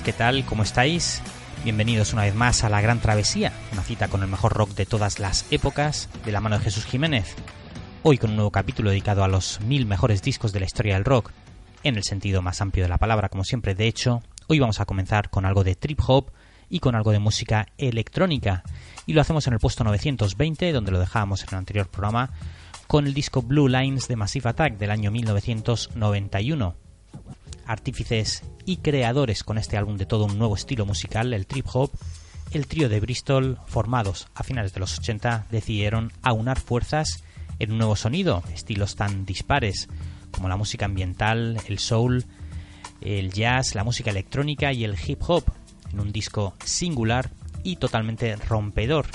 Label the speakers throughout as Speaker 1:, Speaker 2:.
Speaker 1: ¿qué tal? ¿Cómo estáis? Bienvenidos una vez más a La Gran Travesía, una cita con el mejor rock de todas las épocas, de la mano de Jesús Jiménez. Hoy con un nuevo capítulo dedicado a los mil mejores discos de la historia del rock, en el sentido más amplio de la palabra, como siempre. De hecho, hoy vamos a comenzar con algo de trip hop y con algo de música electrónica. Y lo hacemos en el puesto 920, donde lo dejábamos en el anterior programa, con el disco Blue Lines de Massive Attack del año 1991 artífices y creadores con este álbum de todo un nuevo estilo musical, el trip hop, el trío de Bristol, formados a finales de los 80, decidieron aunar fuerzas en un nuevo sonido, estilos tan dispares como la música ambiental, el soul, el jazz, la música electrónica y el hip hop, en un disco singular y totalmente rompedor.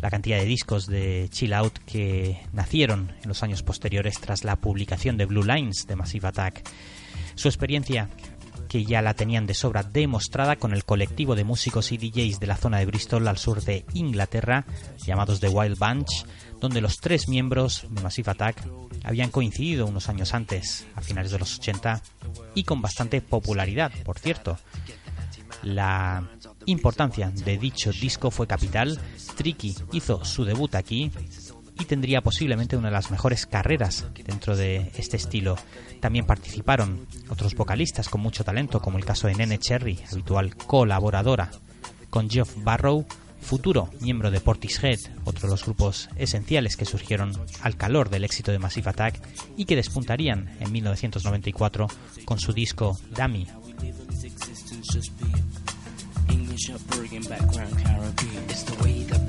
Speaker 1: La cantidad de discos de chill out que nacieron en los años posteriores tras la publicación de Blue Lines de Massive Attack su experiencia que ya la tenían de sobra demostrada con el colectivo de músicos y DJs de la zona de Bristol al sur de Inglaterra, llamados The Wild Bunch, donde los tres miembros de Massive Attack habían coincidido unos años antes, a finales de los 80, y con bastante popularidad, por cierto. La importancia de dicho disco fue capital. Tricky hizo su debut aquí y tendría posiblemente una de las mejores carreras dentro de este estilo. También participaron otros vocalistas con mucho talento, como el caso de Nene Cherry, habitual colaboradora con Geoff Barrow, futuro miembro de Portishead, otro de los grupos esenciales que surgieron al calor del éxito de Massive Attack y que despuntarían en 1994 con su disco Dummy.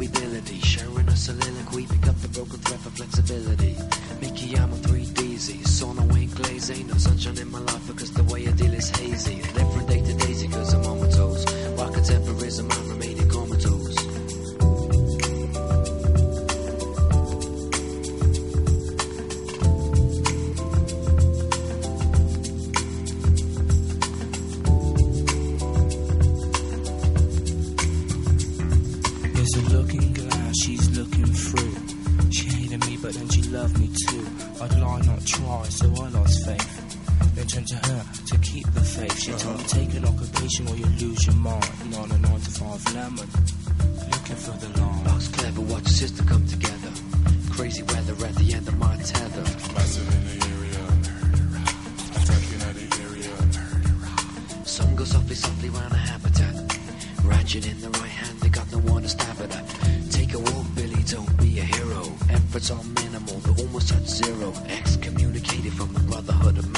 Speaker 1: Ability, sharing a soliloquy, pick up the broken thread for flexibility. Mickey, I'm a 3DZ, so no ain't glaze, ain't no sunshine in my life because the way I deal is hazy. Live from day try, so I lost faith. Then turned to her to keep the faith. She told me take an occupation or you lose your mind. Not a nine to five lemon, looking for the line. Box clever, watch your sister come together. Crazy weather at the end of my tether. Massive in the area, attacking at the area. Sun goes softly, softly round a habitat. Ratchet in the right hand, they got no one to stab it at. Take a walk, Efforts are minimal, they almost touch zero. Excommunicated from the brotherhood of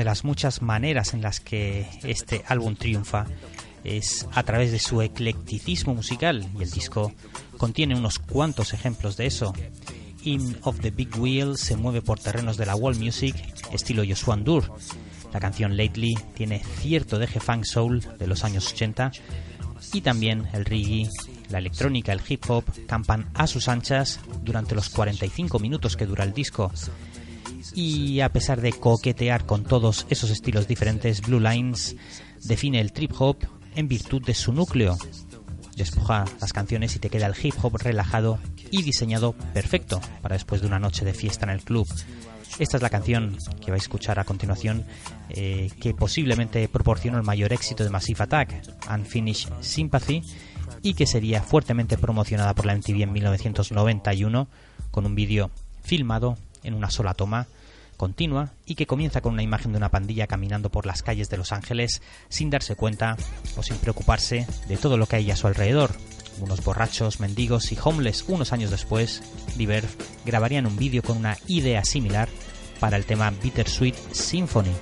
Speaker 1: de las muchas maneras en las que este álbum triunfa es a través de su eclecticismo musical y el disco contiene unos cuantos ejemplos de eso. In of the Big Wheel se mueve por terrenos de la world music estilo Joshua Dur. La canción Lately tiene cierto deje funk soul de los años 80 y también el reggae, la electrónica, el hip hop campan a sus anchas durante los 45 minutos que dura el disco y a pesar de coquetear con todos esos estilos diferentes, Blue Lines define el trip hop en virtud de su núcleo. Despoja las canciones y te queda el hip hop relajado y diseñado perfecto para después de una noche de fiesta en el club. Esta es la canción que vais a escuchar a continuación, eh, que posiblemente proporcionó el mayor éxito de Massive Attack, Unfinished Sympathy, y que sería fuertemente promocionada por la MTV en 1991 con un vídeo filmado en una sola toma continua y que comienza con una imagen de una pandilla caminando por las calles de Los Ángeles sin darse cuenta o sin preocuparse de todo lo que hay a su alrededor. Unos borrachos, mendigos y homeless unos años después, Diver grabarían un vídeo con una idea similar
Speaker 2: para el tema Bittersweet Symphony.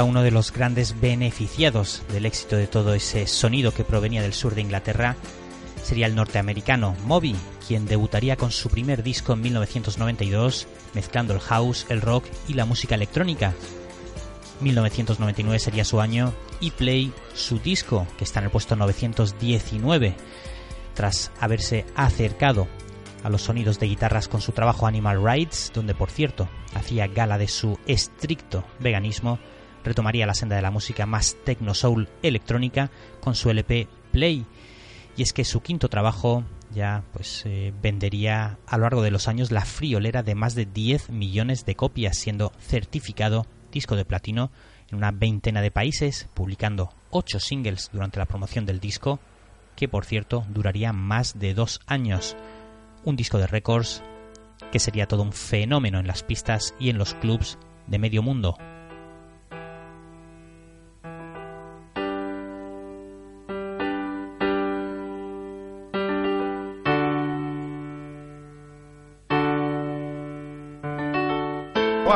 Speaker 2: Uno de los grandes beneficiados del éxito de todo ese sonido que provenía del sur de Inglaterra sería el norteamericano Moby, quien debutaría con su primer disco en 1992, mezclando el house, el rock y la música electrónica. 1999 sería su año y Play su disco, que está en el puesto 919, tras haberse acercado a los sonidos de guitarras con su trabajo Animal Rights, donde por cierto hacía gala de su estricto veganismo retomaría la senda de la música más techno soul electrónica con su LP Play. Y es que su quinto trabajo ya pues eh, vendería a lo largo de los años la friolera de más de 10 millones de copias, siendo certificado disco de platino en una veintena de países, publicando 8 singles durante la promoción del disco, que por cierto duraría más de dos años. Un disco de récords que sería todo un fenómeno en las pistas y en los clubs de medio mundo.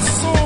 Speaker 3: soul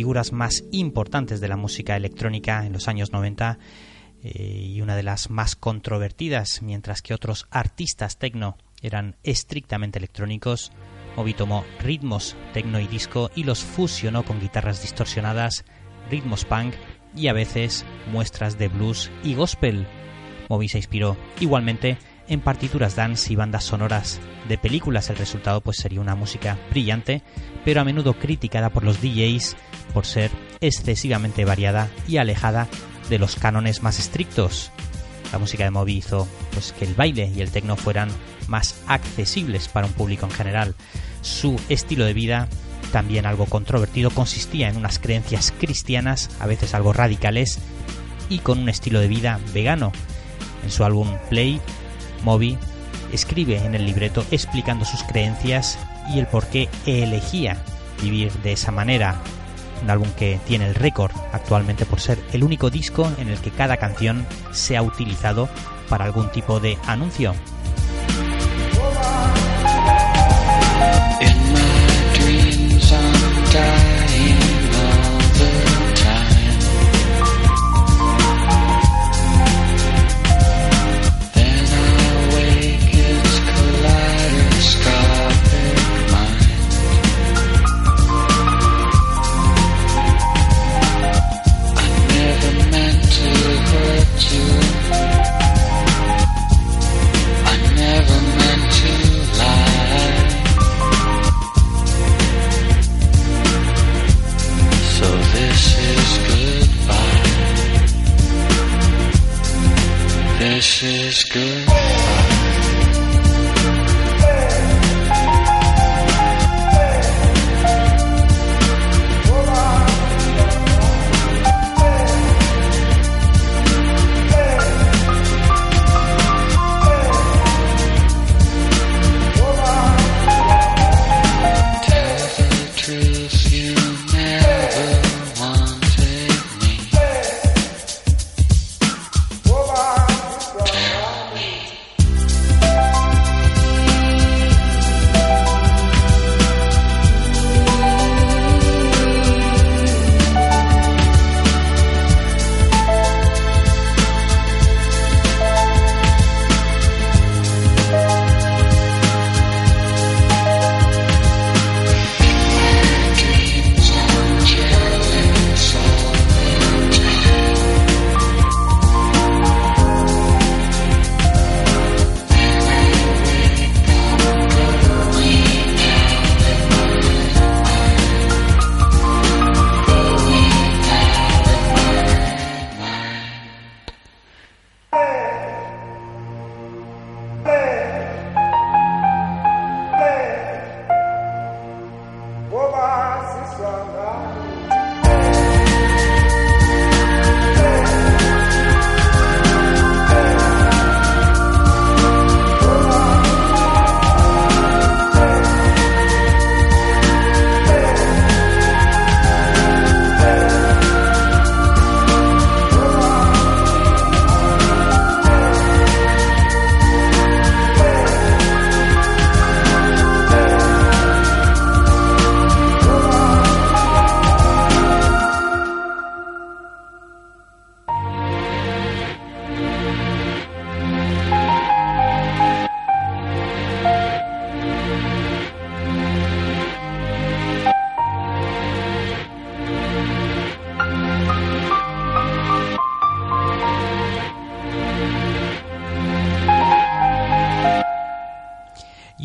Speaker 1: figuras más importantes de la música electrónica en los años 90 eh, y una de las más controvertidas, mientras que otros artistas tecno eran estrictamente electrónicos, Moby tomó ritmos tecno y disco y los fusionó con guitarras distorsionadas, ritmos punk y a veces muestras de blues y gospel. Moby se inspiró igualmente en partituras dance y bandas sonoras de películas. El resultado pues sería una música brillante, pero a menudo criticada por los DJs por ser excesivamente variada y alejada de los cánones más estrictos. La música de Moby hizo pues que el baile y el techno fueran más accesibles para un público en general. Su estilo de vida, también algo controvertido, consistía en unas creencias cristianas, a veces algo radicales, y con un estilo de vida vegano. En su álbum Play, Moby escribe en el libreto explicando sus creencias y el por qué elegía vivir de esa manera. Un álbum que tiene el récord actualmente por ser el único disco en el que cada canción se ha utilizado para algún tipo de anuncio.
Speaker 4: school.
Speaker 1: good.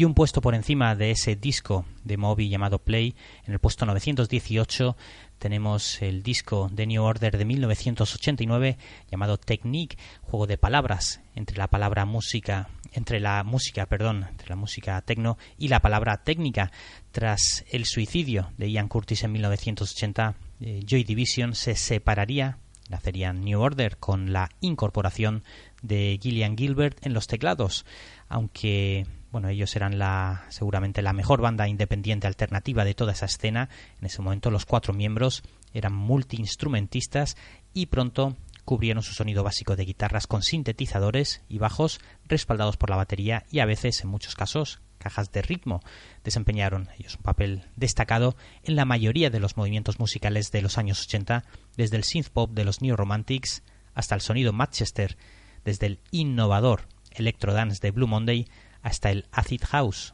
Speaker 1: Un puesto por encima de ese disco de Moby llamado Play, en el puesto 918 tenemos el disco de New Order de 1989 llamado Technique, juego de palabras entre la palabra música, entre la música, perdón, entre la música tecno y la palabra técnica. Tras el suicidio de Ian Curtis en 1980, eh, Joy Division se separaría, nacerían New Order con la incorporación de Gillian Gilbert en los teclados, aunque bueno, ellos eran la, seguramente la mejor banda independiente alternativa de toda esa escena. En ese momento los cuatro miembros eran multiinstrumentistas y pronto cubrieron su sonido básico de guitarras con sintetizadores y bajos respaldados por la batería y a veces, en muchos casos, cajas de ritmo. Desempeñaron ellos un papel destacado en la mayoría de los movimientos musicales de los años 80, desde el synth pop de los New Romantics hasta el sonido Manchester, desde el innovador electro dance de Blue Monday hasta el acid house.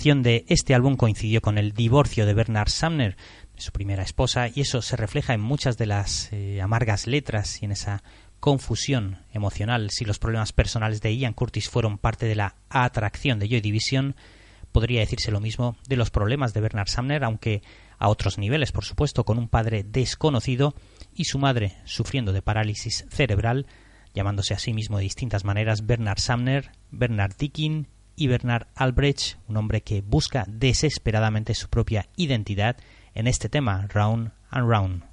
Speaker 1: De este álbum coincidió con el divorcio de Bernard Sumner, de su primera esposa, y eso se refleja en muchas de las eh, amargas letras y en esa confusión emocional. Si los problemas personales de Ian Curtis fueron parte de la atracción de Joy Division, podría decirse lo mismo de los problemas de Bernard Sumner, aunque a otros niveles, por supuesto, con un padre desconocido y su madre sufriendo de parálisis cerebral, llamándose a sí mismo de distintas maneras Bernard Sumner, Bernard Dickin y Bernard Albrecht, un hombre que busca desesperadamente su propia identidad en este tema, Round and Round.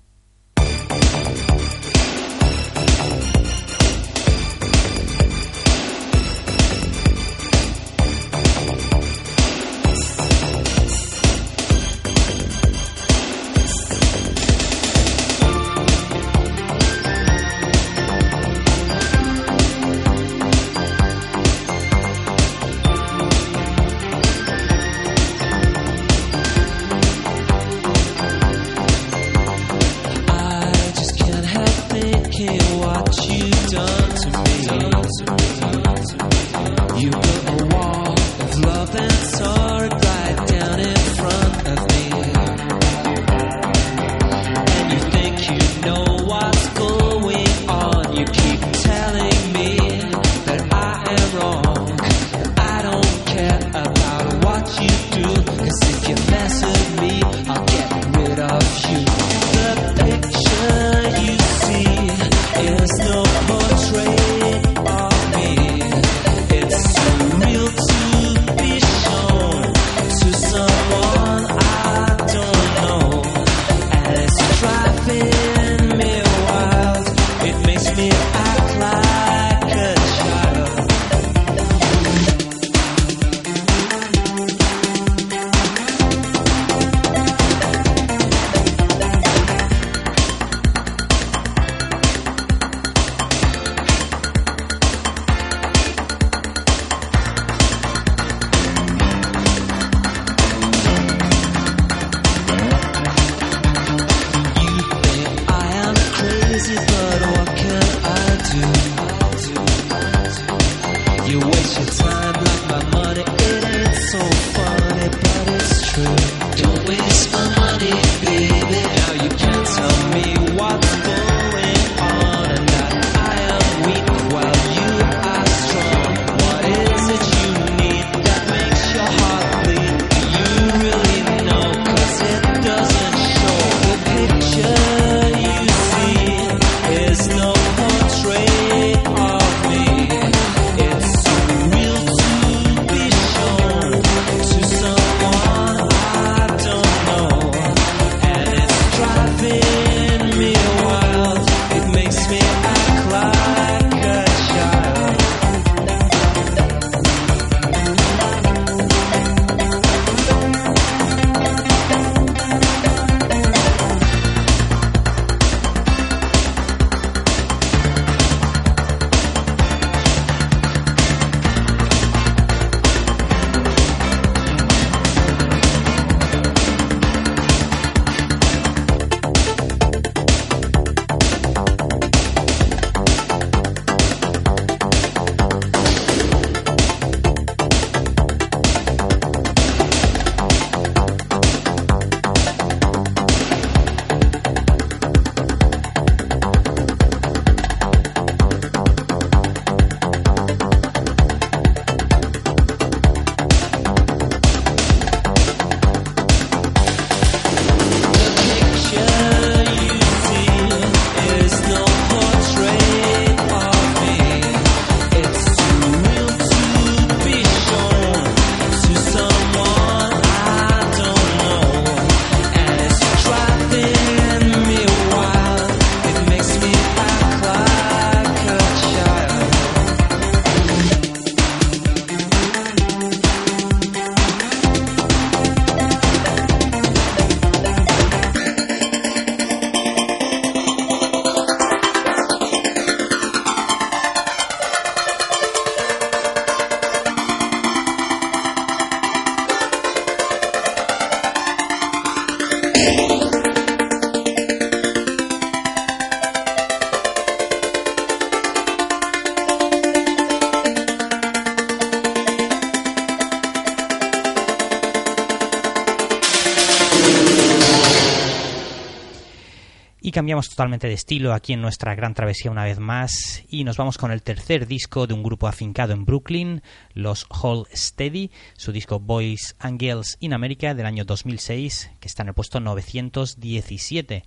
Speaker 1: Cambiamos totalmente de estilo aquí en nuestra gran travesía una vez más y nos vamos con el tercer disco de un grupo afincado en Brooklyn, los Hall Steady, su disco Boys and Girls in America del año 2006, que está en el puesto 917.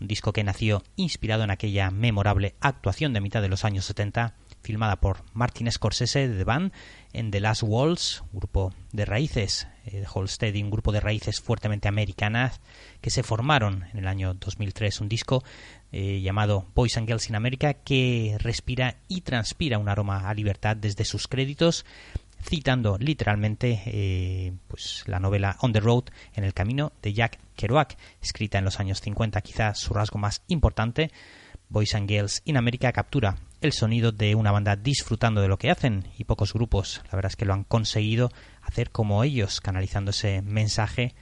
Speaker 1: Un disco que nació inspirado en aquella memorable actuación de mitad de los años 70 filmada por Martin Scorsese de The Band en The Last Walls, grupo de raíces eh, de Holsteady, un grupo de raíces fuertemente americanas que se formaron en el año 2003, un disco eh, llamado Boys and Girls in America que respira y transpira un aroma a libertad desde sus créditos citando literalmente eh, pues la novela On the Road en el camino de Jack Kerouac, escrita en los años 50, quizás su rasgo más importante. Boys and Girls in America captura el sonido de una banda disfrutando de lo que hacen y pocos grupos, la verdad es que lo han conseguido hacer como ellos, canalizando ese mensaje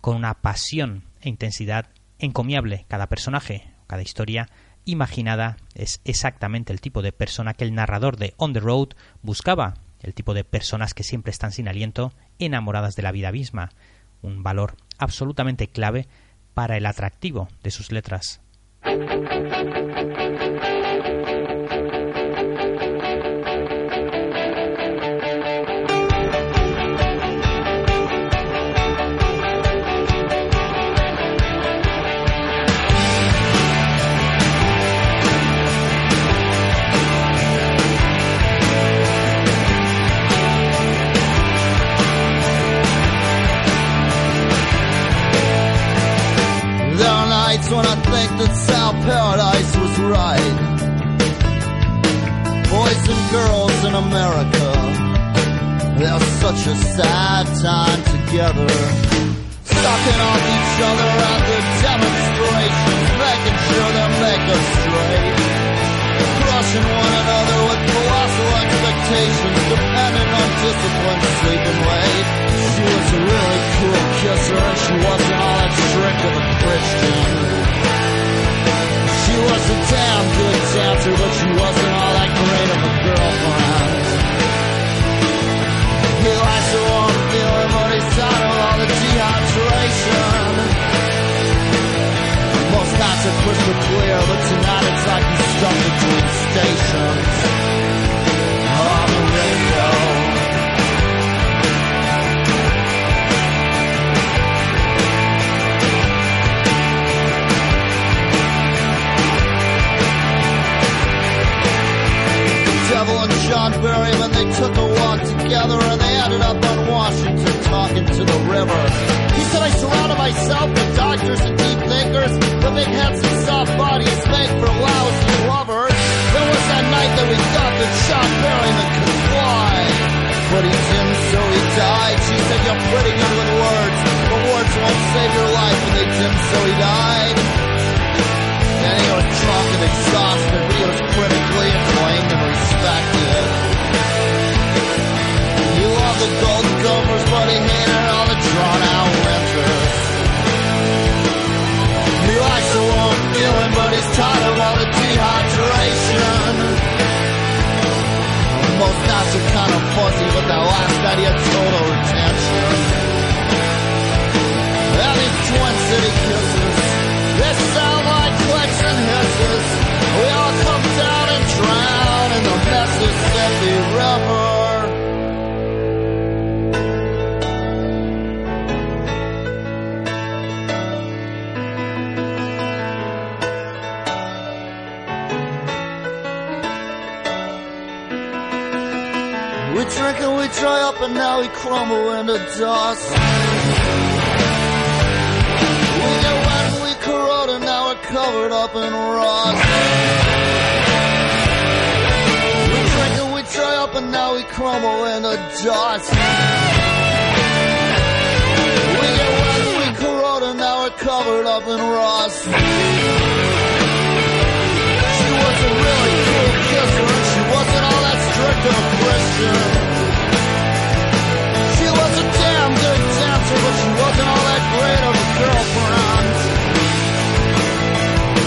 Speaker 1: con una pasión e intensidad encomiable. Cada personaje, cada historia imaginada es exactamente el tipo de persona que el narrador de On the Road buscaba, el tipo de personas que siempre están sin aliento, enamoradas de la vida misma, un valor absolutamente clave para el atractivo de sus letras.
Speaker 5: Nights when I think that South Paradise was right. Boys and girls in America, they're such a sad time together. Sucking off each other at the demonstrations, making sure they make us straight. Crushing one another with colossal expectations, depending on discipline, sleeping late. She was a really cool kisser, and she wasn't all that strict of a Christian. She was a damn good dancer, but she wasn't all that great of a girlfriend. He likes the warm feeling, but he's tired of all the dehydration. Most nights are crystal clear, but tonight it's like he's stuck between stations. On the radio. And John Berry when they took a walk together and they ended up on Washington talking to the river. He said, I surrounded myself with doctors and deep thinkers, the big heads and soft bodies made for lousy lovers. There was that night that we thought that John Berryman could fly. But he didn't, so he died. She said, you're pretty good with words, but words won't save your life, and they didn't, so he died. And he was drunk and exhausted, but he was critically acclaimed and respected. The Golden Gophers, but he hated all the drawn-out winters. He likes the warm feeling, but he's tired of all the dehydration. Most nights are kind of fuzzy, but that last night he had total retention. And these Twin City kisses, they sound like clicks and hisses. We all come down and drown in the Mississippi River. And now we crumble into dust. We get wet and we corrode and now we're covered up in rust. We drink and we dry up and now we crumble into dust. We get wet and we corrode and now we're covered up in rust. She was a really cool kisser and she wasn't all that strict of a Christian. Of a.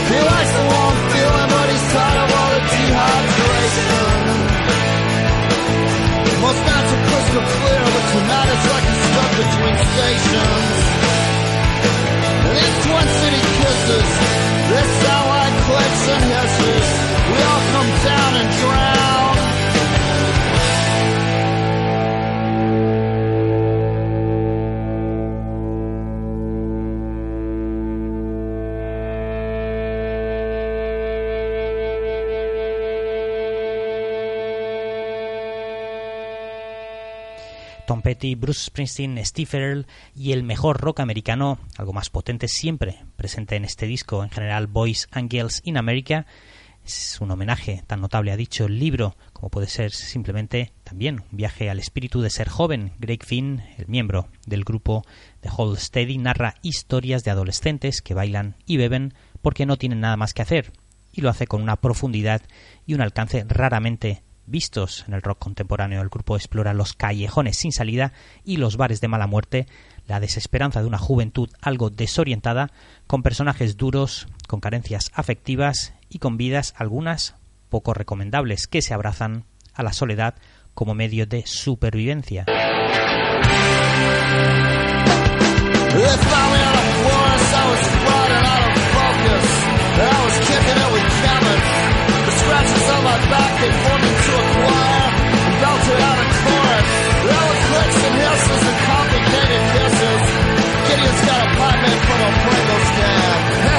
Speaker 5: He likes the warm feeling, but he's tired of all the dehydration. Most nights are crystal clear, but tonight it's like he's stuck between stations. And these City kisses, sound
Speaker 1: Tom Petty, Bruce Springsteen, Steve Earle y el mejor rock americano, algo más potente siempre presente en este disco, en general Boys and Girls in America. Es un homenaje tan notable a dicho libro como puede ser simplemente también un viaje al espíritu de ser joven. Greg Finn, el miembro del grupo de Hold Steady, narra historias de adolescentes que bailan y beben porque no tienen nada más que hacer y lo hace con una profundidad y un alcance raramente vistos en el rock contemporáneo. El grupo explora los callejones sin salida y los bares de mala muerte, la desesperanza de una juventud algo desorientada, con personajes duros, con carencias afectivas y con vidas algunas poco recomendables que se abrazan a la soledad como medio de supervivencia.
Speaker 5: Scratches on my back, they formed into a choir belted out a chorus. Clicks and hisses and complicated kisses. Gideon's got a pipe made from a Pringles can.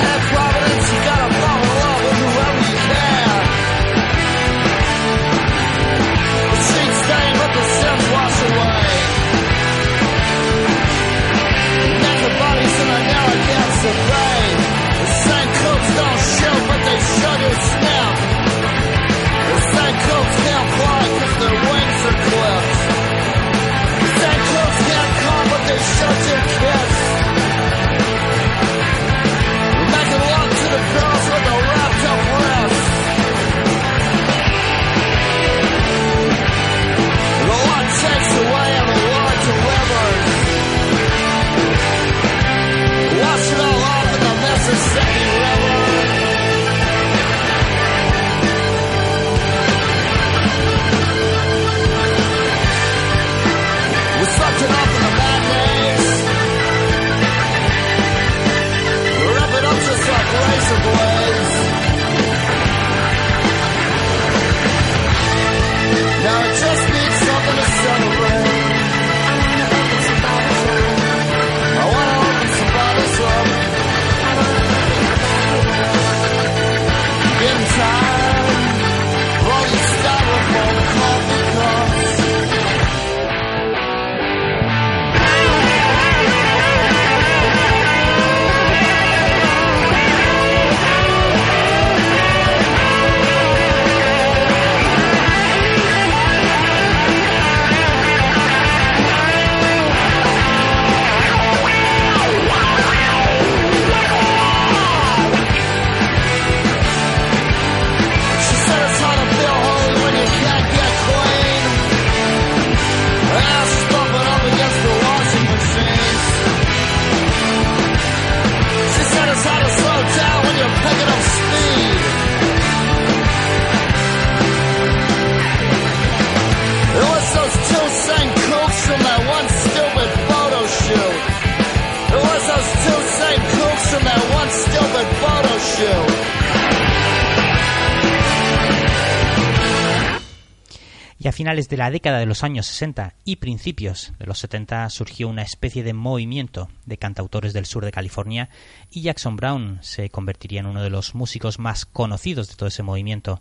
Speaker 1: Finales de la década de los años 60 y principios de los 70 surgió una especie de movimiento de cantautores del sur de California y Jackson Brown se convertiría en uno de los músicos más conocidos de todo ese movimiento.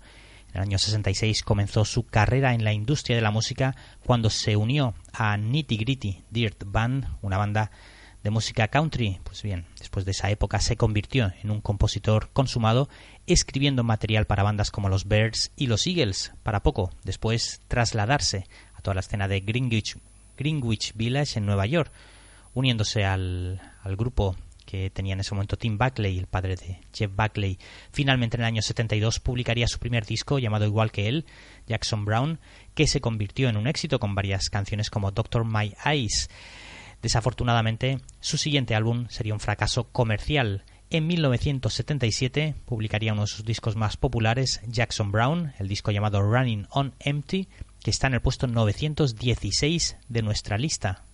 Speaker 1: En el año 66 comenzó su carrera en la industria de la música cuando se unió a Nitty Gritty Dirt Band, una banda de música country. Pues bien, después de esa época se convirtió en un compositor consumado, escribiendo material para bandas como los Birds y los Eagles, para poco después trasladarse a toda la escena de Greenwich, Greenwich Village en Nueva York, uniéndose al, al grupo que tenía en ese momento Tim Buckley, el padre de Jeff Buckley. Finalmente en el año 72 publicaría su primer disco llamado igual que él, Jackson Brown, que se convirtió en un éxito con varias canciones como Doctor My Eyes. Desafortunadamente, su siguiente álbum sería un fracaso comercial. En 1977 publicaría uno de sus discos más populares, Jackson Brown, el disco llamado Running on Empty, que está en el puesto 916 de nuestra lista.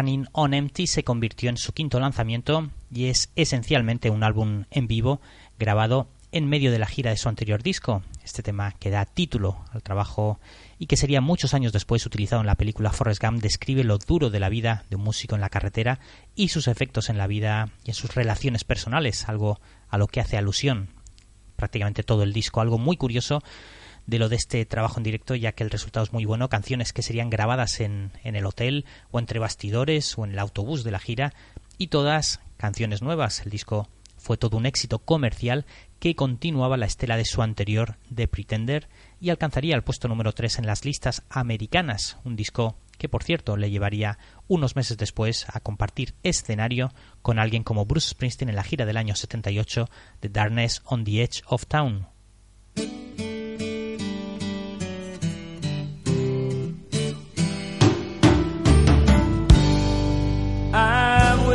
Speaker 1: Running on Empty se convirtió en su quinto lanzamiento y es esencialmente un álbum en vivo grabado en medio de la gira de su anterior disco. Este tema que da título al trabajo y que sería muchos años después utilizado en la película Forrest Gump describe lo duro de la vida de un músico en la carretera y sus efectos en la vida y en sus relaciones personales, algo a lo que hace alusión prácticamente todo el disco, algo muy curioso de lo de este trabajo en directo, ya que el resultado es muy bueno. Canciones que serían grabadas en, en el hotel o entre bastidores o en el autobús de la gira y todas canciones nuevas. El disco fue todo un éxito comercial que continuaba la estela de su anterior The Pretender y alcanzaría el puesto número 3 en las listas americanas, un disco que por cierto le llevaría unos meses después a compartir escenario con alguien como Bruce Springsteen en la gira del año 78 de Darkness on the Edge of Town.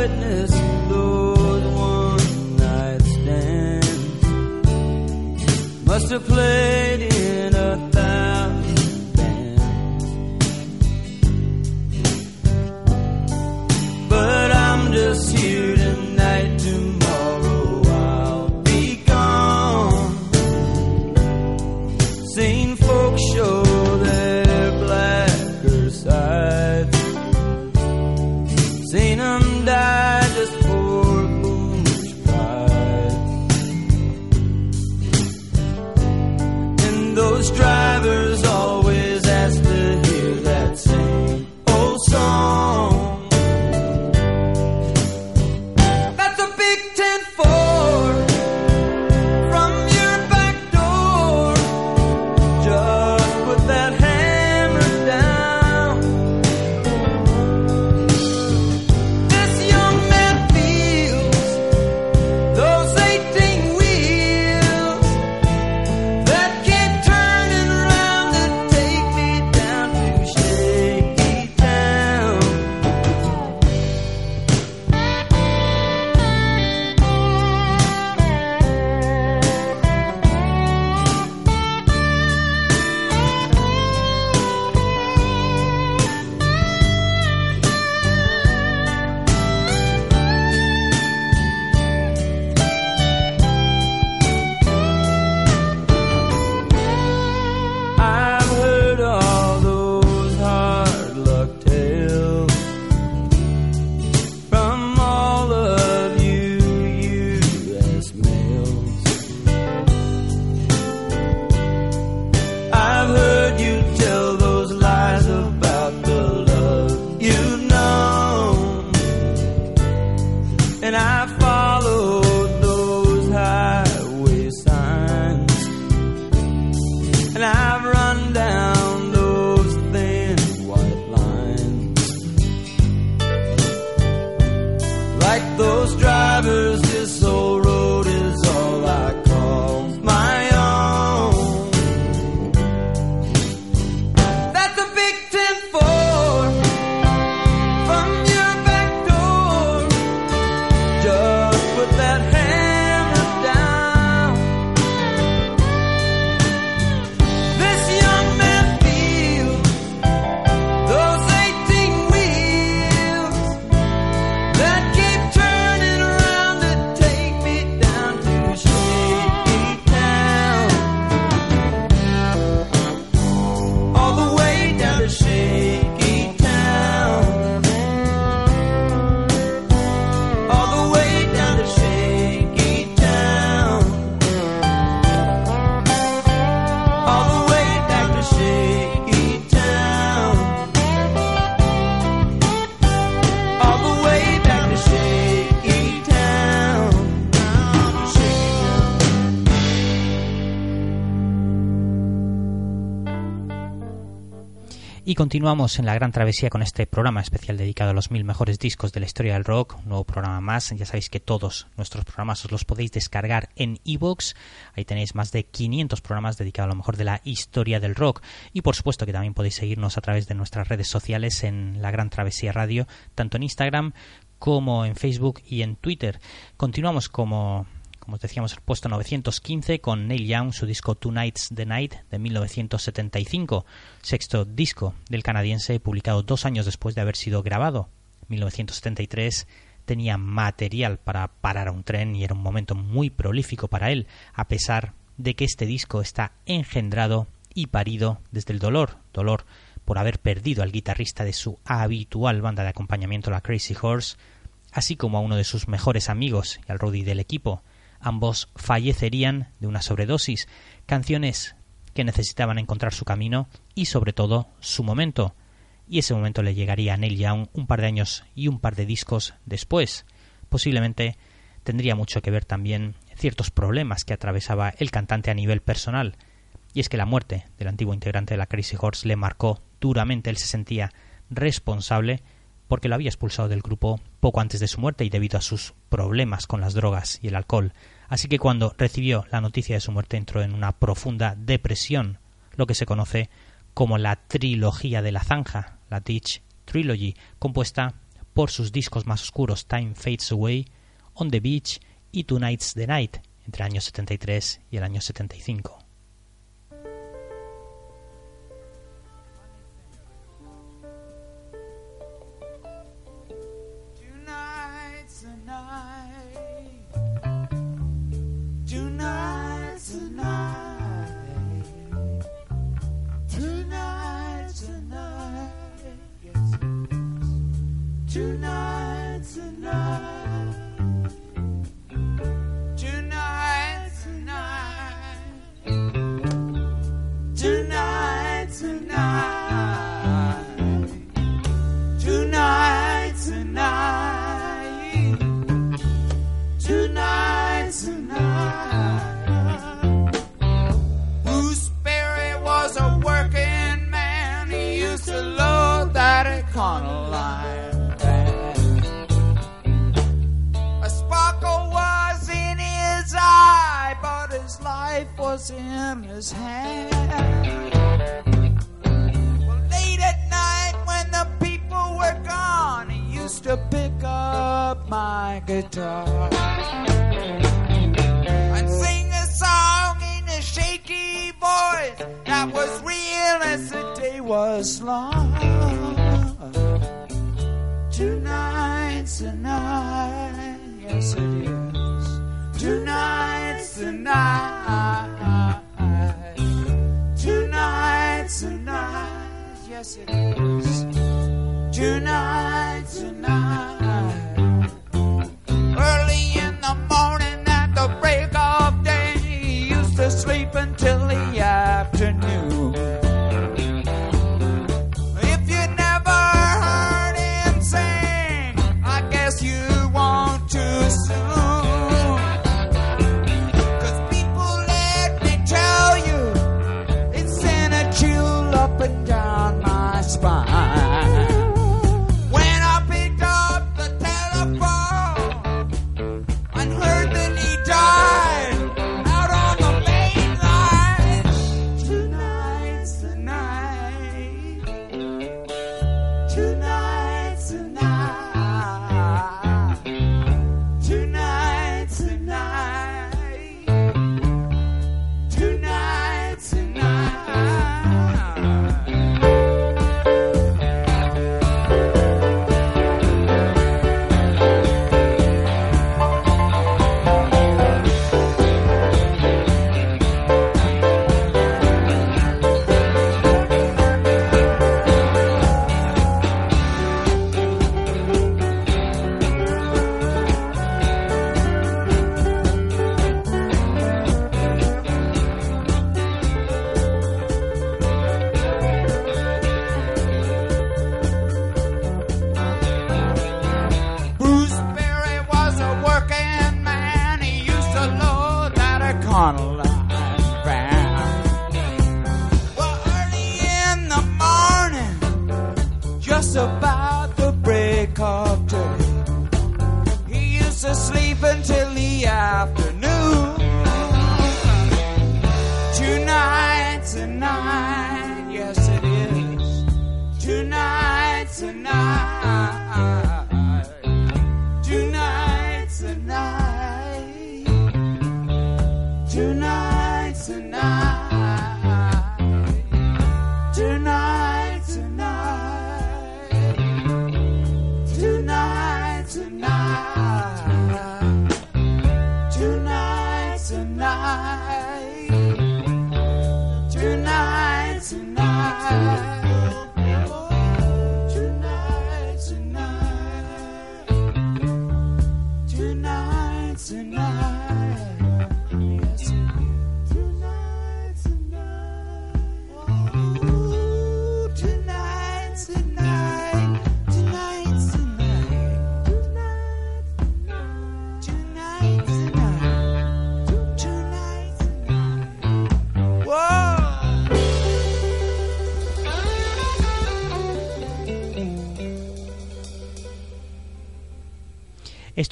Speaker 6: Those one night stands. Must have played
Speaker 1: continuamos en la gran travesía con este programa especial dedicado a los mil mejores discos de la historia del rock, un nuevo programa más. Ya sabéis que todos nuestros programas os los podéis descargar en iVoox. Ahí tenéis más de 500 programas dedicados a lo mejor de la historia del rock. Y por supuesto que también podéis seguirnos a través de nuestras redes sociales en la gran travesía radio, tanto en Instagram como en Facebook y en Twitter. Continuamos como
Speaker 7: como os decíamos, el puesto 915 con Neil Young, su disco Tonight's the Night de 1975, sexto disco del canadiense publicado dos años después de haber sido grabado. 1973 tenía material para parar a un tren y era un momento muy prolífico para él, a pesar de que este disco está engendrado y parido desde el dolor, dolor por haber perdido al guitarrista de su habitual banda de acompañamiento, la Crazy Horse, así como a uno de sus mejores amigos y al roadie del equipo. Ambos fallecerían de una sobredosis, canciones que necesitaban encontrar su camino y sobre todo su momento. Y ese momento le llegaría a Neil Young un par de años y un par de discos después. Posiblemente tendría mucho que ver también ciertos problemas que atravesaba el cantante a nivel personal. Y es que la muerte del antiguo integrante de la Crazy Horse le marcó duramente. Él se sentía responsable porque lo había expulsado del grupo poco antes de su muerte y debido a sus problemas con las drogas y el alcohol. Así que cuando recibió la noticia de su muerte entró en una profunda depresión, lo que se conoce como la trilogía de la zanja, la Ditch Trilogy, compuesta por sus discos más oscuros Time Fades Away, On the Beach y Tonight's the Night, entre el año 73 y el año 75.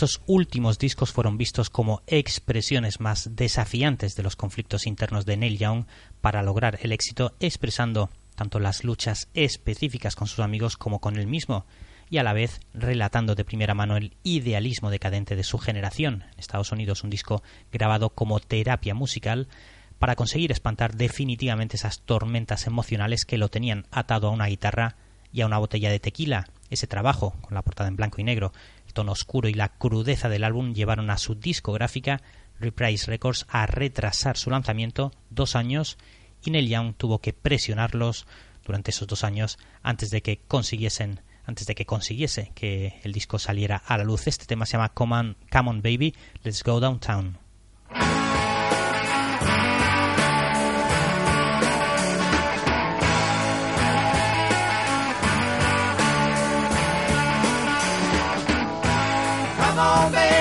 Speaker 1: Estos últimos discos fueron vistos como expresiones más desafiantes de los conflictos internos de Neil Young para lograr el éxito, expresando tanto las luchas específicas con sus amigos como con él mismo, y a la vez relatando de primera mano el idealismo decadente de su generación. En Estados Unidos un disco grabado como terapia musical para conseguir espantar definitivamente esas tormentas emocionales que lo tenían atado a una guitarra y a una botella de tequila. Ese trabajo, con la portada en blanco y negro, el tono oscuro y la crudeza del álbum llevaron a su discográfica Reprise Records a retrasar su lanzamiento dos años y Neil Young tuvo que presionarlos durante esos dos años antes de que consiguiesen antes de que consiguiese que el disco saliera a la luz. Este tema se llama Come on, Come on Baby, Let's Go Downtown.
Speaker 7: On, baby,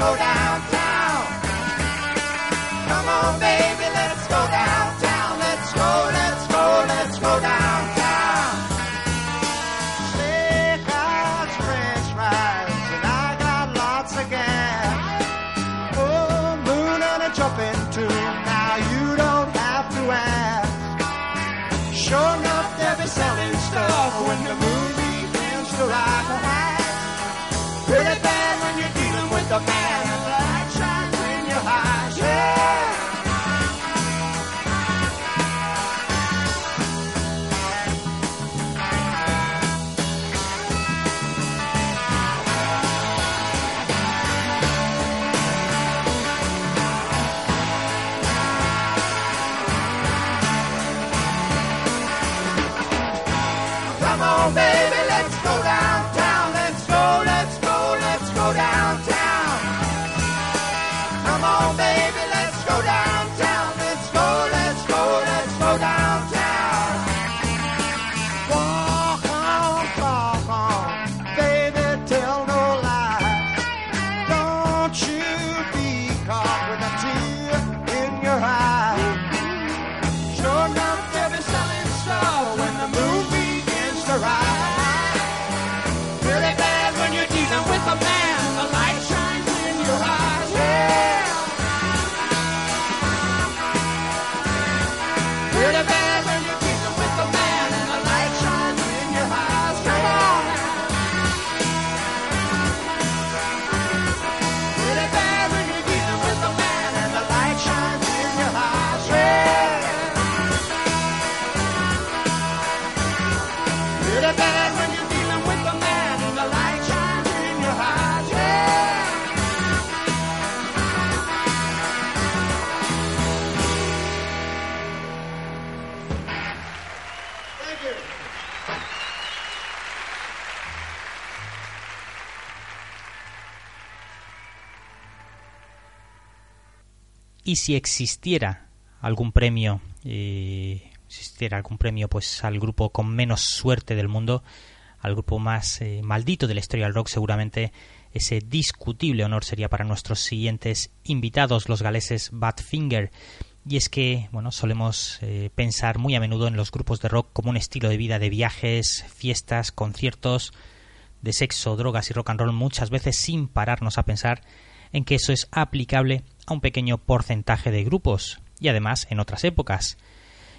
Speaker 7: let's
Speaker 1: y si existiera algún premio eh, existiera algún premio pues al grupo con menos suerte del mundo al grupo más eh, maldito de la historia del rock seguramente ese discutible honor sería para nuestros siguientes invitados los galeses Badfinger. Y es que bueno solemos eh, pensar muy a menudo en los grupos de rock como un estilo de vida de viajes fiestas conciertos de sexo drogas y rock and roll muchas veces sin pararnos a pensar en que eso es aplicable a un pequeño porcentaje de grupos y además en otras épocas.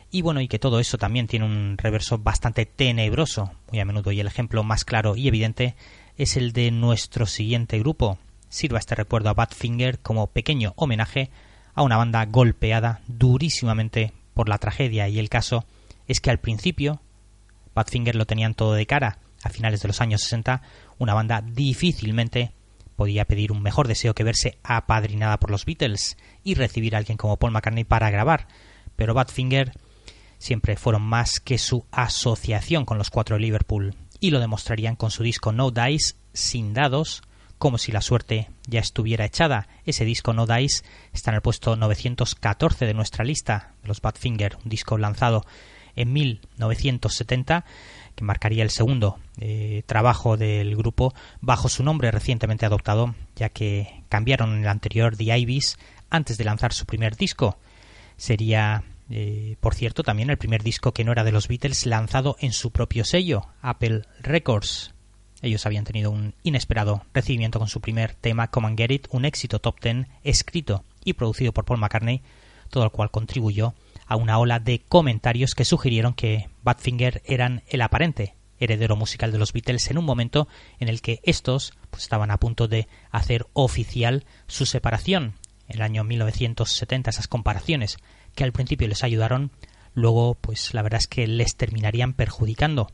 Speaker 1: Y bueno, y que todo eso también tiene un reverso bastante tenebroso, muy a menudo, y el ejemplo más claro y evidente es el de nuestro siguiente grupo. Sirva este recuerdo a Badfinger como pequeño homenaje a una banda golpeada durísimamente por la tragedia y el caso es que al principio Badfinger lo tenían todo de cara. A finales de los años 60, una banda difícilmente podía pedir un mejor deseo que verse apadrinada por los Beatles y recibir a alguien como Paul McCartney para grabar. Pero Badfinger siempre fueron más que su asociación con los cuatro de Liverpool y lo demostrarían con su disco No Dice sin dados como si la suerte ya estuviera echada. Ese disco No Dice está en el puesto 914 de nuestra lista de los Badfinger, un disco lanzado en 1970 que marcaría el segundo eh, trabajo del grupo bajo su nombre recientemente adoptado, ya que cambiaron el anterior The Ibis antes de lanzar su primer disco. Sería, eh, por cierto, también el primer disco que no era de los Beatles lanzado en su propio sello, Apple Records. Ellos habían tenido un inesperado recibimiento con su primer tema, Come and Get It, un éxito top ten escrito y producido por Paul McCartney, todo el cual contribuyó a una ola de comentarios que sugirieron que Badfinger eran el aparente heredero musical de los Beatles en un momento en el que estos pues, estaban a punto de hacer oficial su separación. En el año 1970 esas comparaciones que al principio les ayudaron, luego pues la verdad es que les terminarían perjudicando.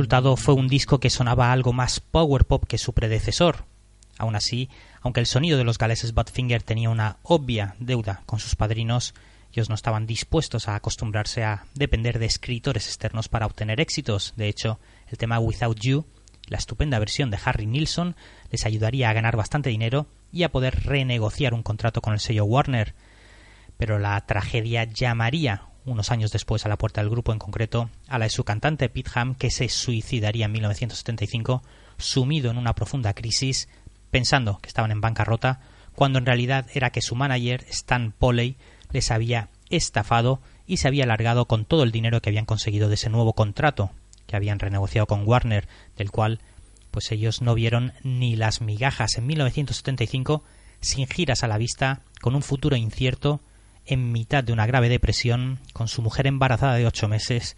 Speaker 1: Resultado fue un disco que sonaba algo más power pop que su predecesor. Aún así, aunque el sonido de los galeses Badfinger tenía una obvia deuda con sus padrinos, ellos no estaban dispuestos a acostumbrarse a depender de escritores externos para obtener éxitos. De hecho, el tema Without You, la estupenda versión de Harry Nilsson, les ayudaría a ganar bastante dinero y a poder renegociar un contrato con el sello Warner. Pero la tragedia llamaría unos años después a la puerta del grupo, en concreto a la de su cantante Pete Ham, que se suicidaría en 1975, sumido en una profunda crisis, pensando que estaban en bancarrota, cuando en realidad era que su manager, Stan Poley, les había estafado y se había alargado con todo el dinero que habían conseguido de ese nuevo contrato que habían renegociado con Warner, del cual pues ellos no vieron ni las migajas. En 1975 sin giras a la vista, con un futuro incierto, en mitad de una grave depresión, con su mujer embarazada de ocho meses,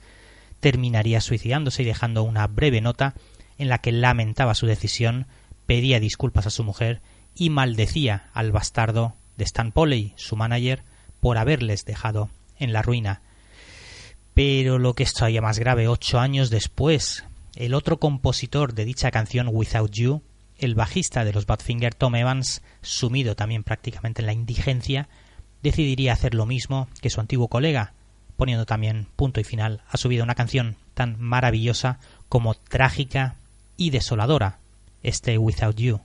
Speaker 1: terminaría suicidándose y dejando una breve nota en la que lamentaba su decisión, pedía disculpas a su mujer y maldecía al bastardo de Stan Poley, su manager, por haberles dejado en la ruina. Pero lo que es todavía más grave, ocho años después, el otro compositor de dicha canción Without You, el bajista de los Badfinger Tom Evans, sumido también prácticamente en la indigencia, decidiría hacer lo mismo que su antiguo colega, poniendo también punto y final a su vida una canción tan maravillosa como trágica y desoladora, este Without You.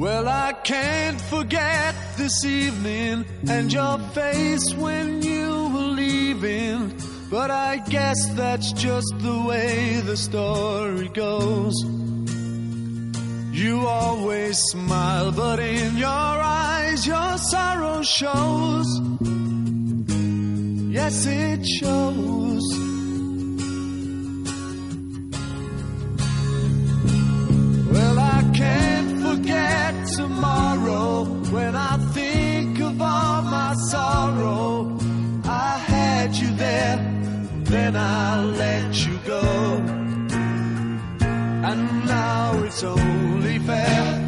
Speaker 8: Well, I can't forget this evening and your face when you were leaving. But I guess that's just the way the story goes. You always smile, but in your eyes your sorrow shows. Yes, it shows. Tomorrow when I think of all my sorrow. I had you there, then I let you go. And now it's only fair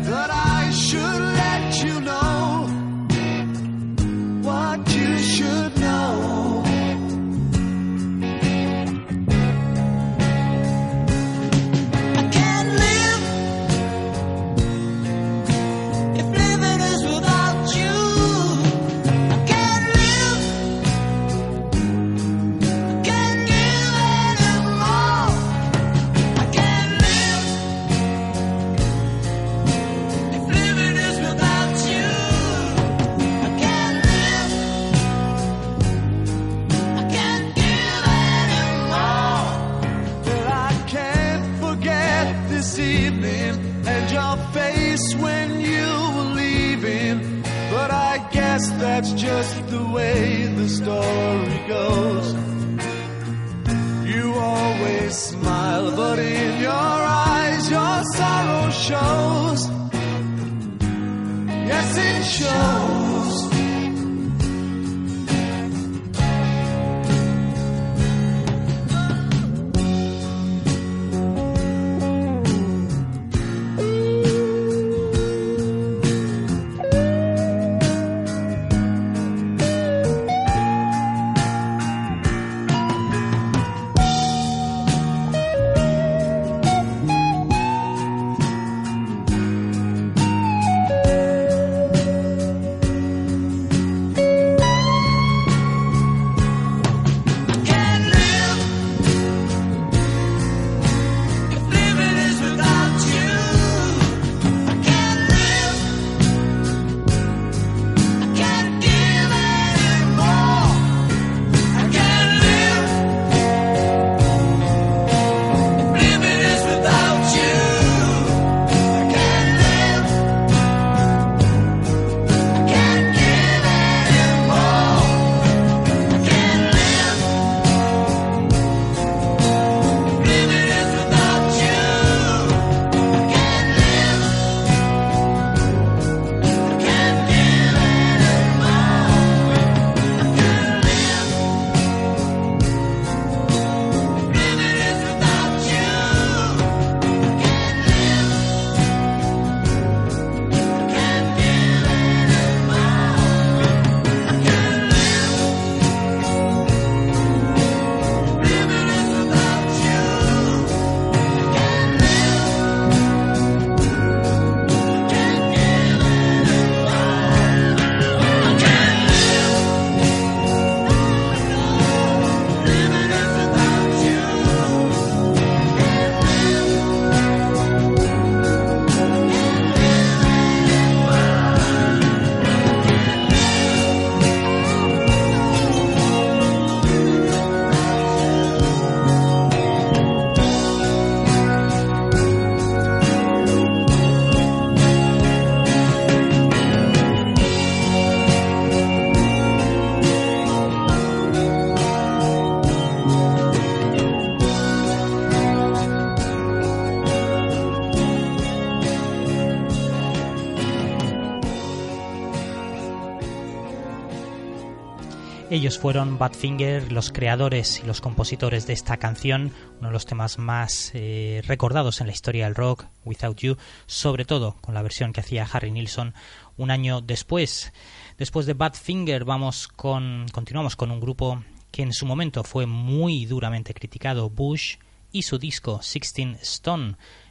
Speaker 1: Ellos fueron Badfinger, los creadores y los compositores de esta canción, uno de los temas más eh, recordados en la historia del rock, Without You, sobre todo con la versión que hacía Harry Nilsson un año después. Después de Badfinger vamos con, continuamos con un grupo que en su momento fue muy duramente criticado, Bush, y su disco Sixteen Stone,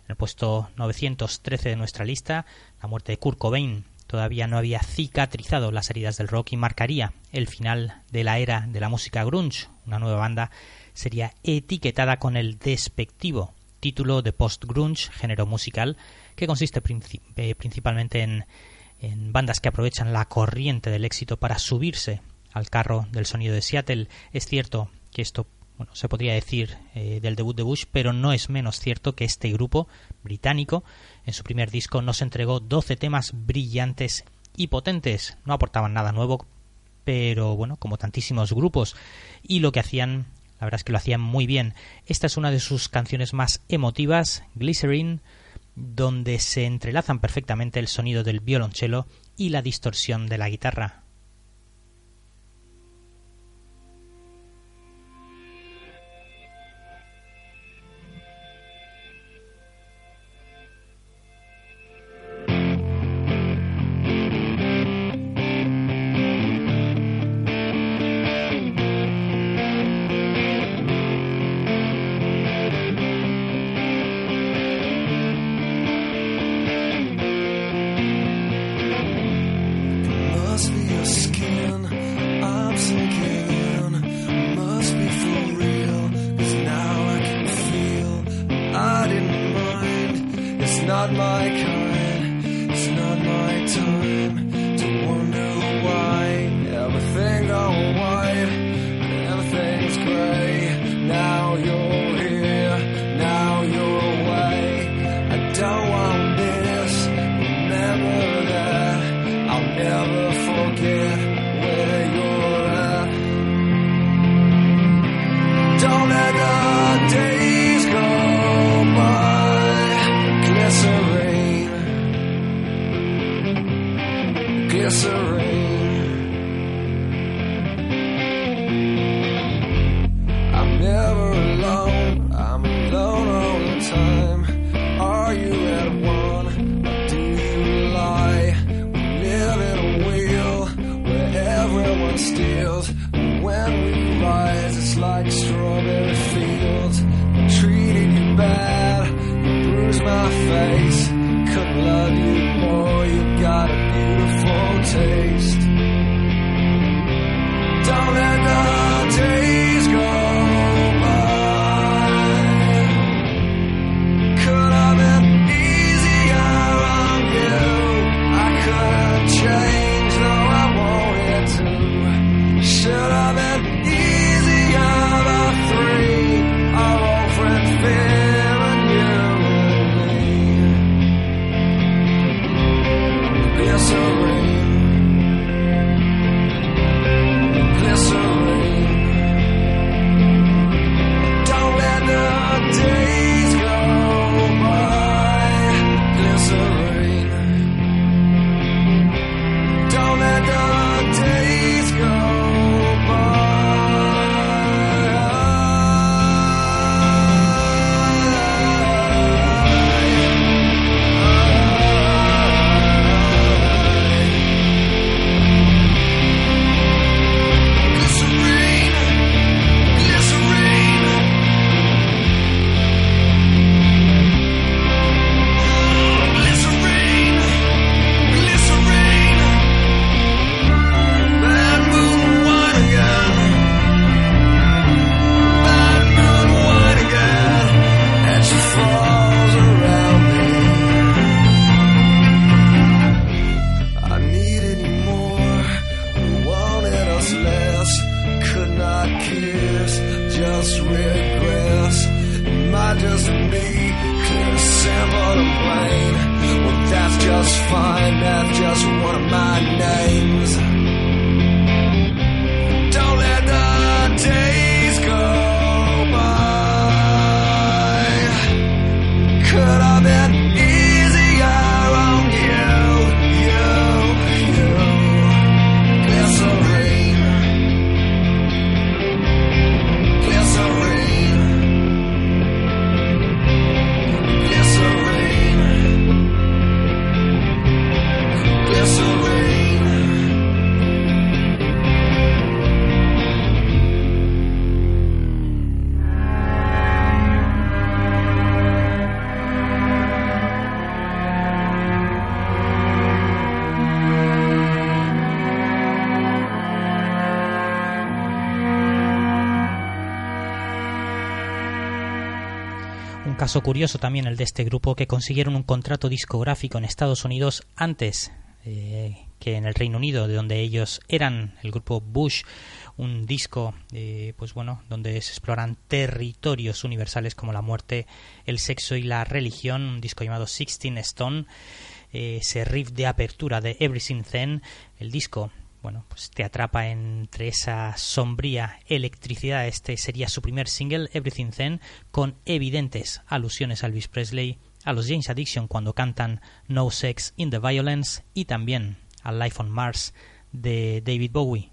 Speaker 1: en el puesto 913 de nuestra lista, la muerte de Kurt Cobain todavía no había cicatrizado las heridas del rock y marcaría el final de la era de la música grunge. Una nueva banda sería etiquetada con el despectivo título de post-grunge, género musical que consiste eh, principalmente en, en bandas que aprovechan la corriente del éxito para subirse al carro del sonido de Seattle. Es cierto que esto bueno, se podría decir eh, del debut de Bush, pero no es menos cierto que este grupo británico en su primer disco nos entregó 12 temas brillantes y potentes. No aportaban nada nuevo, pero bueno, como tantísimos grupos. Y lo que hacían, la verdad es que lo hacían muy bien. Esta es una de sus canciones más emotivas, Glycerine, donde se entrelazan perfectamente el sonido del violonchelo y la distorsión de la guitarra.
Speaker 8: Caso curioso también el de este grupo que consiguieron un contrato discográfico en Estados Unidos antes eh, que en el Reino Unido, de donde ellos eran el grupo Bush, un disco, eh, pues bueno, donde se exploran territorios universales como la muerte, el sexo y la religión, un disco llamado Sixteen Stone, eh, ese riff de apertura de Everything Zen, el disco bueno, pues te atrapa entre esa sombría electricidad. Este sería su primer single, Everything Zen, con evidentes alusiones a Elvis Presley, a los James Addiction cuando cantan No Sex in the Violence y también a Life on Mars de David Bowie.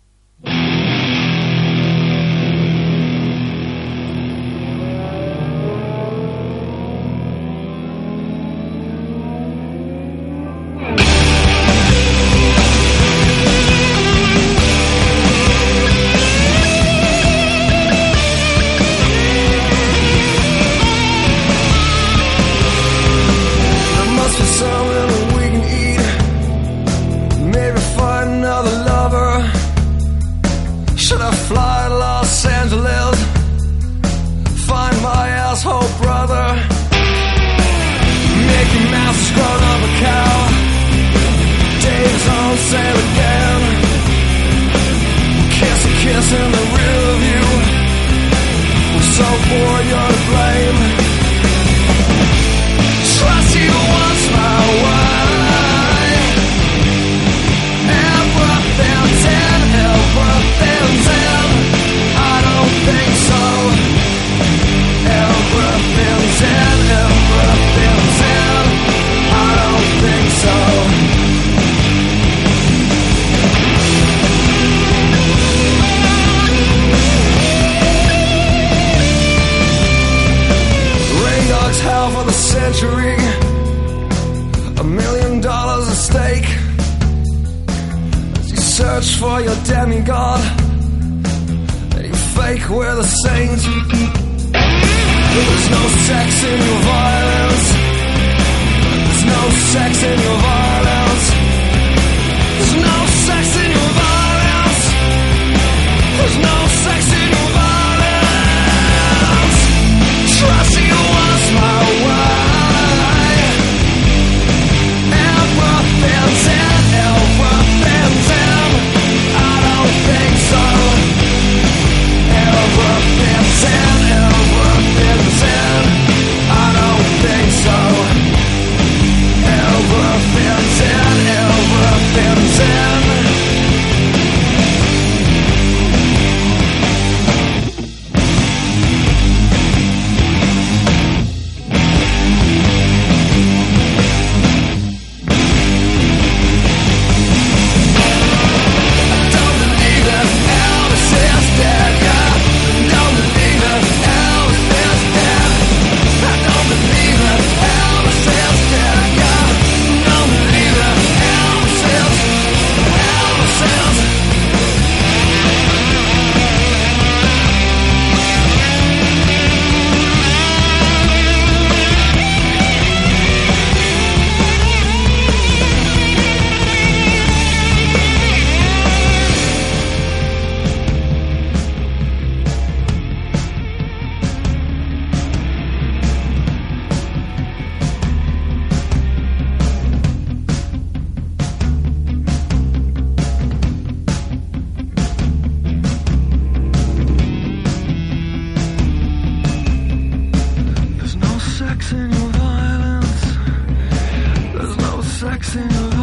Speaker 9: Jackson.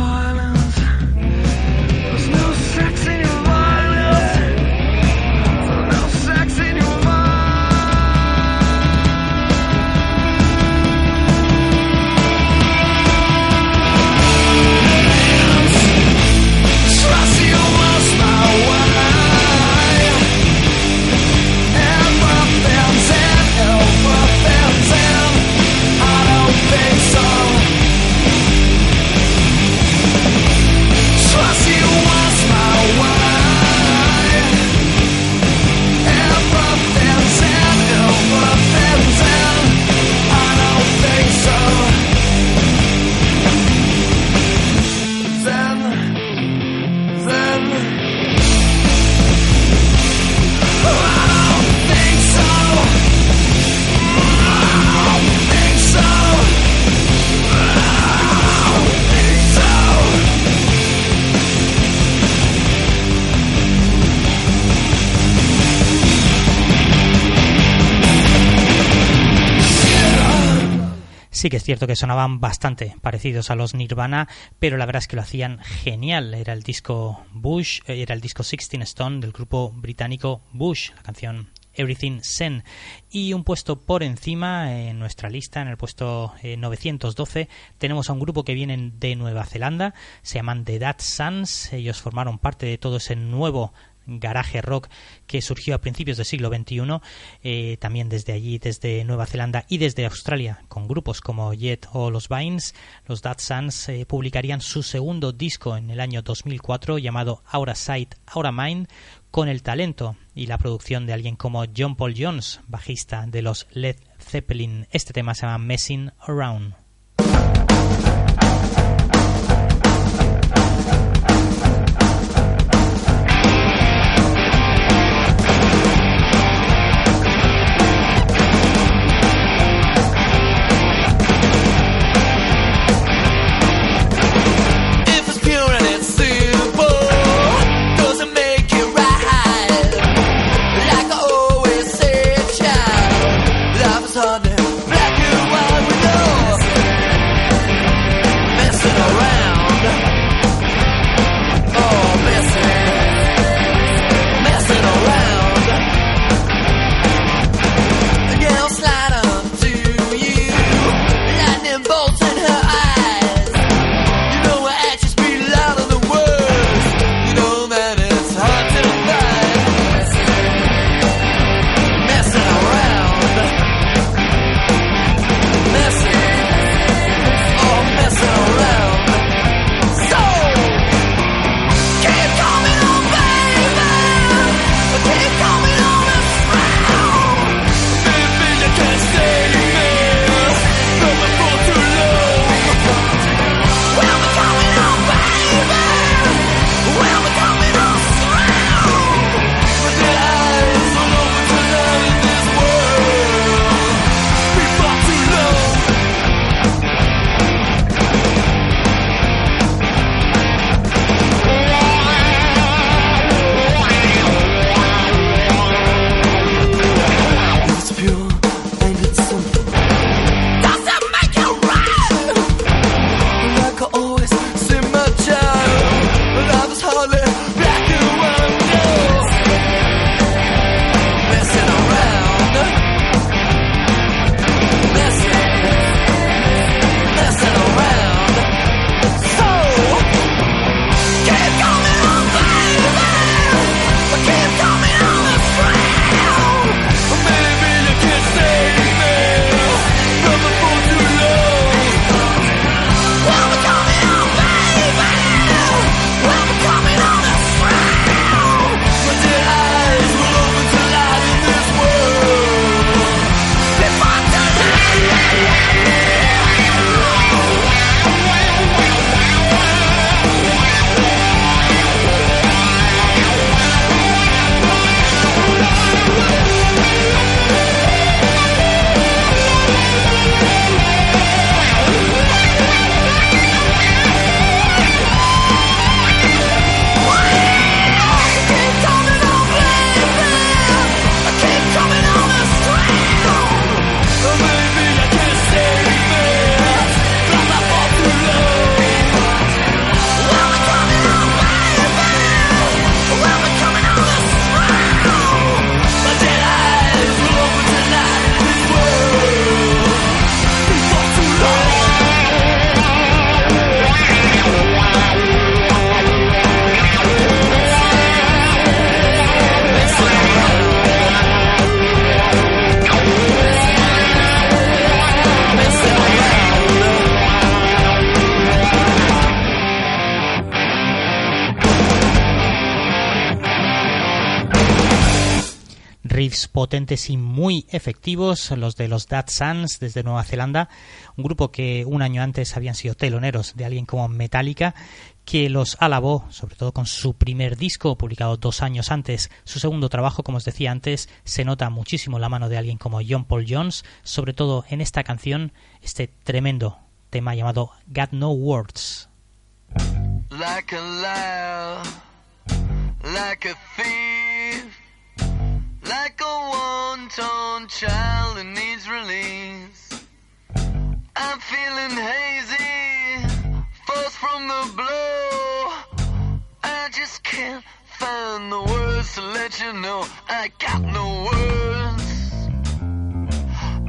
Speaker 6: Sí que es cierto que sonaban bastante parecidos a los Nirvana, pero la verdad es que lo hacían genial. Era el disco Bush, eh, era el disco Sixteen Stone del grupo británico Bush, la canción Everything Zen. Y un puesto por encima en nuestra lista, en el puesto eh, 912, tenemos a un grupo que vienen de Nueva Zelanda, se llaman The Dad Sons. Ellos formaron parte de todo ese nuevo garaje rock que surgió a principios del siglo XXI, eh, también desde allí, desde Nueva Zelanda y desde Australia, con grupos como Jet o Los Vines, los Dad Sons eh, publicarían su segundo disco en el año 2004 llamado Aura Sight, Aura Mind, con el talento y la producción de alguien como John Paul Jones, bajista de los Led Zeppelin. Este tema se llama Messing Around. Potentes y muy efectivos, los de los Dad Sons desde Nueva Zelanda, un grupo que un año antes habían sido teloneros de alguien como Metallica, que los alabó, sobre todo con su primer disco, publicado dos años antes. Su segundo trabajo, como os decía antes, se nota muchísimo la mano de alguien como John Paul Jones, sobre todo en esta canción, este tremendo tema llamado Got No Words.
Speaker 10: Like a one-ton child that needs release.
Speaker 6: I'm feeling hazy, forced from the blow. I just can't find the words to let you know I got no words.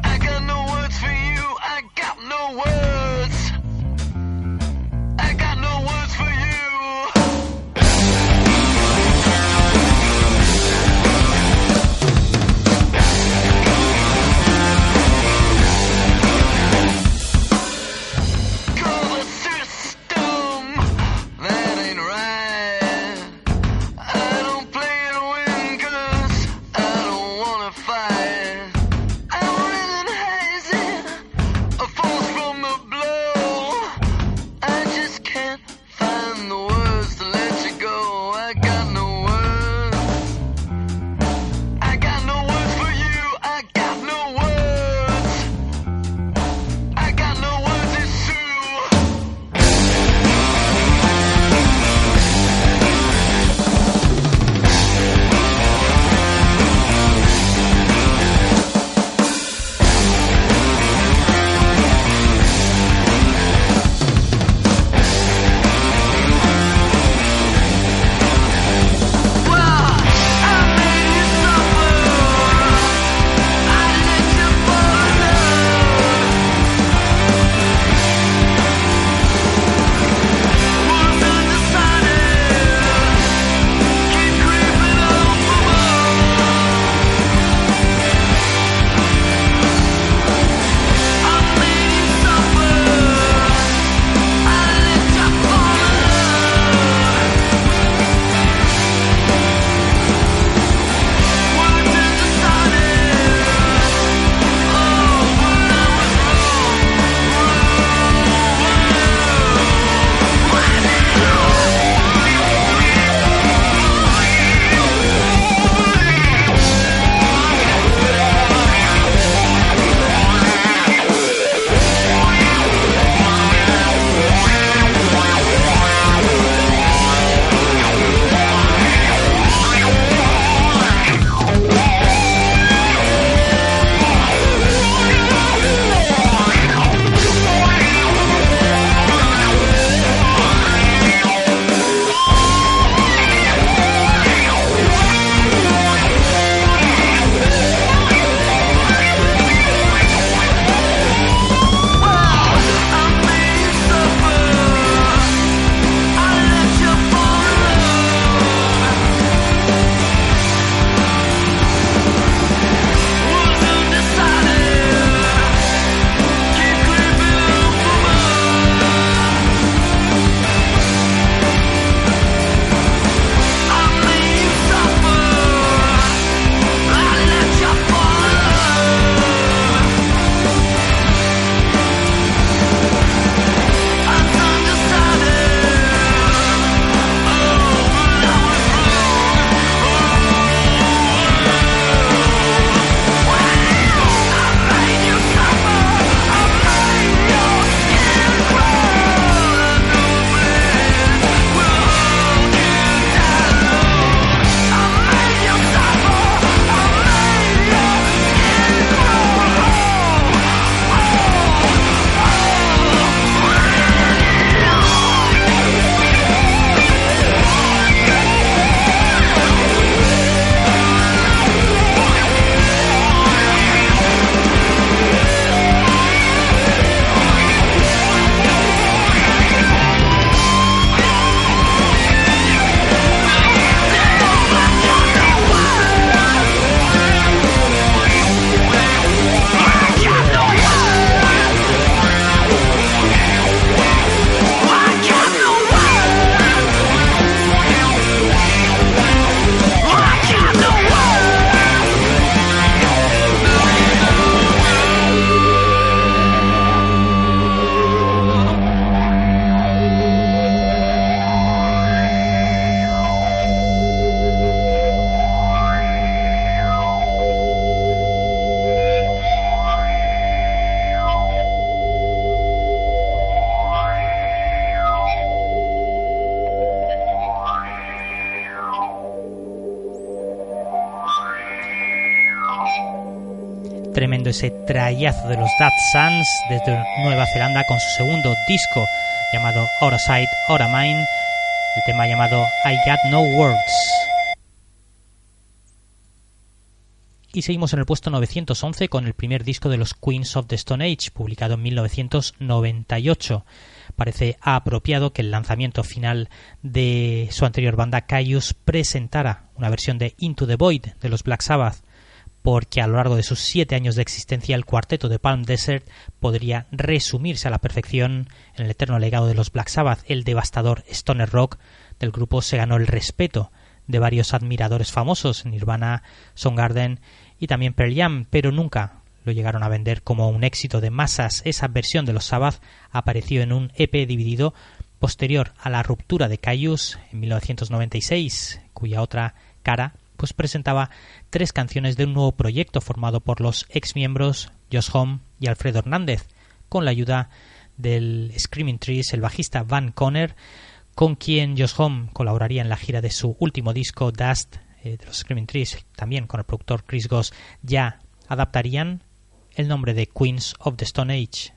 Speaker 6: I got no words for you. I got no words.
Speaker 1: Ese trayazo de los Dad Suns desde Nueva Zelanda con su segundo disco llamado Out Sight, Out Mine, el tema llamado I Got No Words. Y seguimos en el puesto 911 con el primer disco de los Queens of the Stone Age, publicado en 1998. Parece apropiado que el lanzamiento final de su anterior banda Caius presentara una versión de Into the Void de los Black Sabbath, porque a lo largo de sus siete años de existencia el cuarteto de Palm Desert podría resumirse a la perfección en el eterno legado de los Black Sabbath. El devastador stoner rock del grupo se ganó el respeto de varios admiradores famosos, Nirvana, Soundgarden y también Pearl Jam, pero nunca lo llegaron a vender como un éxito de masas. Esa versión de los Sabbath apareció en un EP dividido posterior a la ruptura de Caius en 1996, cuya otra cara pues presentaba tres canciones de un nuevo proyecto formado por los ex miembros Josh Home y Alfredo Hernández, con la ayuda del Screaming Trees, el bajista Van Conner, con quien Josh Home colaboraría en la gira de su último disco Dust eh, de los Screaming Trees, también con el productor Chris Goss, ya adaptarían el nombre de Queens of the Stone Age.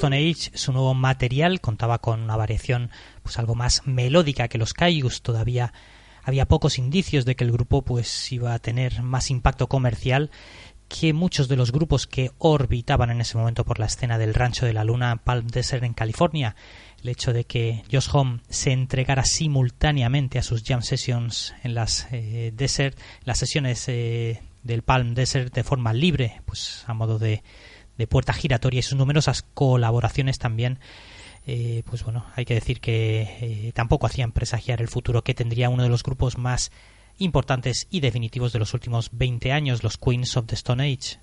Speaker 1: Stone Age, su nuevo material contaba con una variación pues algo más melódica que los Cayus, todavía había pocos indicios de que el grupo pues iba a tener más impacto comercial que muchos de los grupos que orbitaban en ese momento por la escena del Rancho de la Luna Palm Desert en California. El hecho de que Josh Home se entregara simultáneamente a sus jam sessions en las eh, desert, las sesiones eh, del Palm Desert de forma libre, pues a modo de, de puerta giratoria y sus numerosas colaboraciones también eh, pues bueno, hay que decir que eh, tampoco hacían presagiar el futuro que tendría uno de los grupos más importantes y definitivos de los últimos 20 años, los Queens of the Stone Age.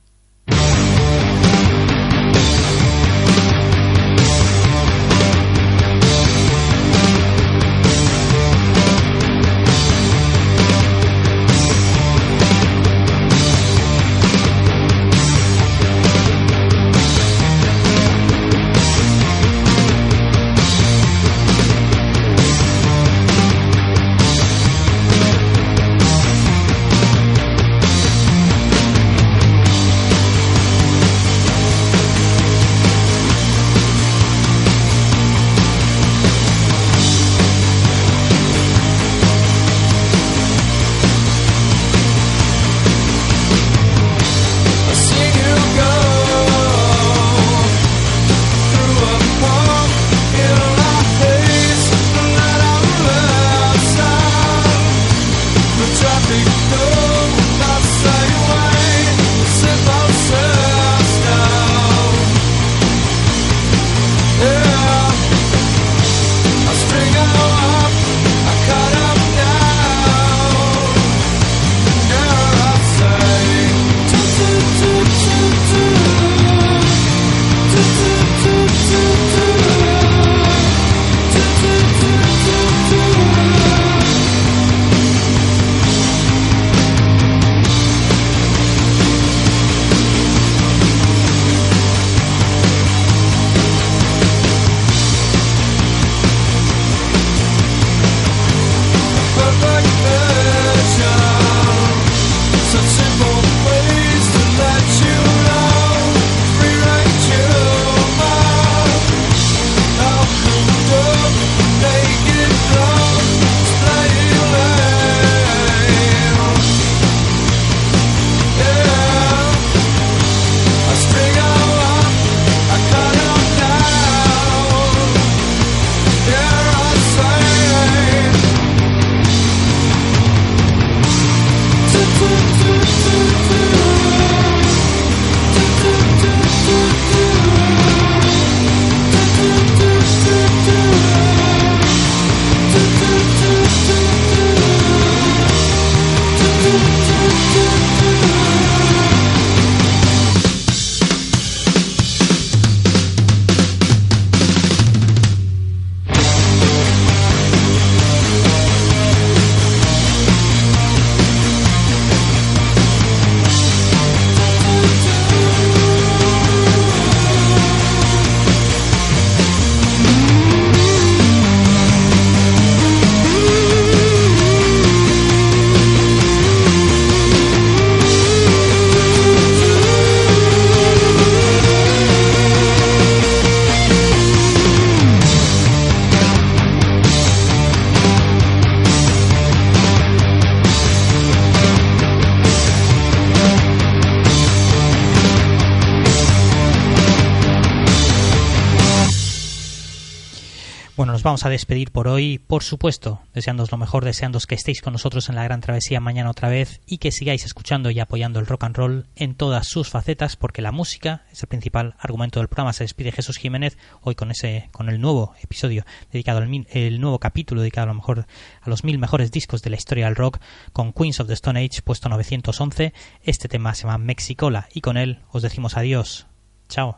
Speaker 11: A
Speaker 1: despedir por hoy, por supuesto, deseándoos lo mejor, deseándoos que estéis con nosotros en la gran travesía mañana otra vez y que sigáis escuchando y apoyando el rock and roll en todas sus facetas, porque la música es el principal argumento del programa. Se despide Jesús Jiménez hoy con ese, con el nuevo episodio dedicado al el nuevo capítulo dedicado a lo mejor a los mil mejores discos de la historia del rock, con Queens of the Stone Age puesto 911. Este tema se llama Mexicola y con él os decimos adiós. Chao.